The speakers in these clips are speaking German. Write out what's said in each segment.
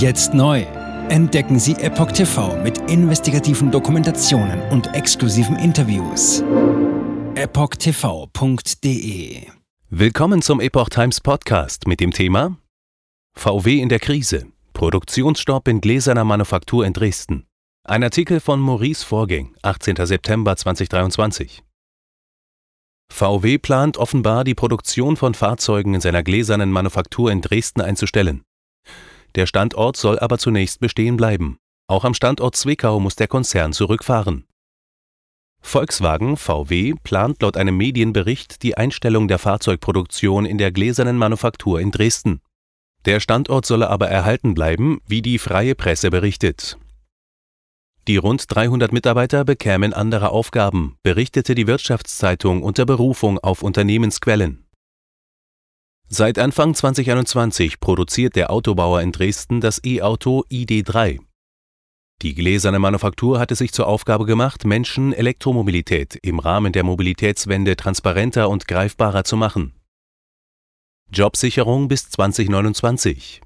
Jetzt neu. Entdecken Sie Epoch TV mit investigativen Dokumentationen und exklusiven Interviews. EpochTV.de Willkommen zum Epoch Times Podcast mit dem Thema VW in der Krise. Produktionsstopp in gläserner Manufaktur in Dresden. Ein Artikel von Maurice Vorgäng, 18. September 2023. VW plant offenbar, die Produktion von Fahrzeugen in seiner gläsernen Manufaktur in Dresden einzustellen. Der Standort soll aber zunächst bestehen bleiben. Auch am Standort Zwickau muss der Konzern zurückfahren. Volkswagen VW plant laut einem Medienbericht die Einstellung der Fahrzeugproduktion in der gläsernen Manufaktur in Dresden. Der Standort solle aber erhalten bleiben, wie die freie Presse berichtet. Die rund 300 Mitarbeiter bekämen andere Aufgaben, berichtete die Wirtschaftszeitung unter Berufung auf Unternehmensquellen. Seit Anfang 2021 produziert der Autobauer in Dresden das E-Auto ID3. Die gläserne Manufaktur hatte sich zur Aufgabe gemacht, Menschen Elektromobilität im Rahmen der Mobilitätswende transparenter und greifbarer zu machen. Jobsicherung bis 2029.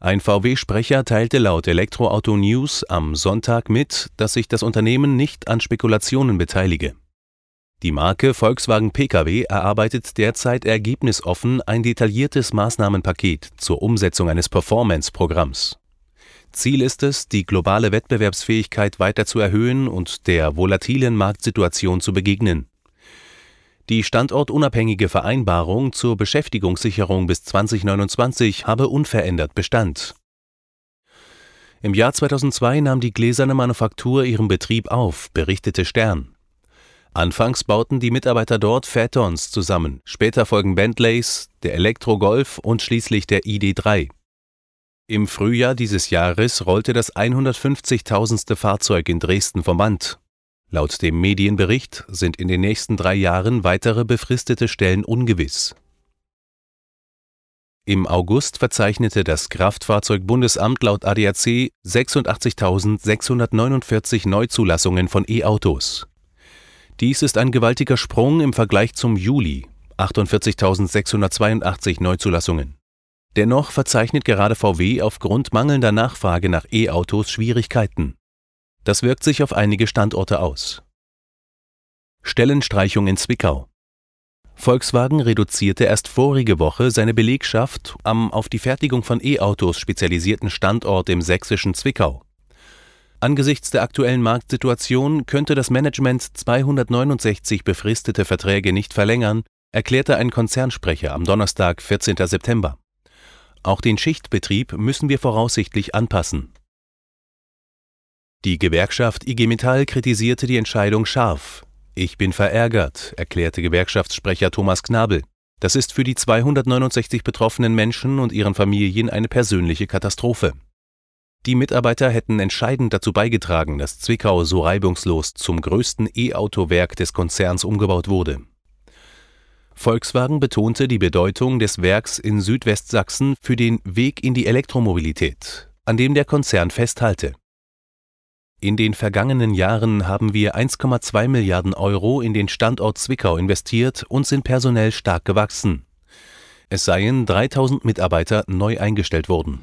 Ein VW-Sprecher teilte laut Elektroauto News am Sonntag mit, dass sich das Unternehmen nicht an Spekulationen beteilige. Die Marke Volkswagen Pkw erarbeitet derzeit ergebnisoffen ein detailliertes Maßnahmenpaket zur Umsetzung eines Performance-Programms. Ziel ist es, die globale Wettbewerbsfähigkeit weiter zu erhöhen und der volatilen Marktsituation zu begegnen. Die standortunabhängige Vereinbarung zur Beschäftigungssicherung bis 2029 habe unverändert Bestand. Im Jahr 2002 nahm die gläserne Manufaktur ihren Betrieb auf, berichtete Stern. Anfangs bauten die Mitarbeiter dort Phaetons zusammen, später folgen Bentleys, der Elektro Golf und schließlich der ID3. Im Frühjahr dieses Jahres rollte das 150.000. Fahrzeug in Dresden vom Band. Laut dem Medienbericht sind in den nächsten drei Jahren weitere befristete Stellen ungewiss. Im August verzeichnete das Kraftfahrzeugbundesamt laut ADAC 86.649 Neuzulassungen von E-Autos. Dies ist ein gewaltiger Sprung im Vergleich zum Juli, 48.682 Neuzulassungen. Dennoch verzeichnet gerade VW aufgrund mangelnder Nachfrage nach E-Autos Schwierigkeiten. Das wirkt sich auf einige Standorte aus. Stellenstreichung in Zwickau. Volkswagen reduzierte erst vorige Woche seine Belegschaft am auf die Fertigung von E-Autos spezialisierten Standort im sächsischen Zwickau. Angesichts der aktuellen Marktsituation könnte das Management 269 befristete Verträge nicht verlängern, erklärte ein Konzernsprecher am Donnerstag, 14. September. Auch den Schichtbetrieb müssen wir voraussichtlich anpassen. Die Gewerkschaft IG Metall kritisierte die Entscheidung scharf. Ich bin verärgert, erklärte Gewerkschaftssprecher Thomas Knabel. Das ist für die 269 betroffenen Menschen und ihren Familien eine persönliche Katastrophe. Die Mitarbeiter hätten entscheidend dazu beigetragen, dass Zwickau so reibungslos zum größten E-Auto-Werk des Konzerns umgebaut wurde. Volkswagen betonte die Bedeutung des Werks in Südwestsachsen für den Weg in die Elektromobilität, an dem der Konzern festhalte. In den vergangenen Jahren haben wir 1,2 Milliarden Euro in den Standort Zwickau investiert und sind personell stark gewachsen. Es seien 3000 Mitarbeiter neu eingestellt worden.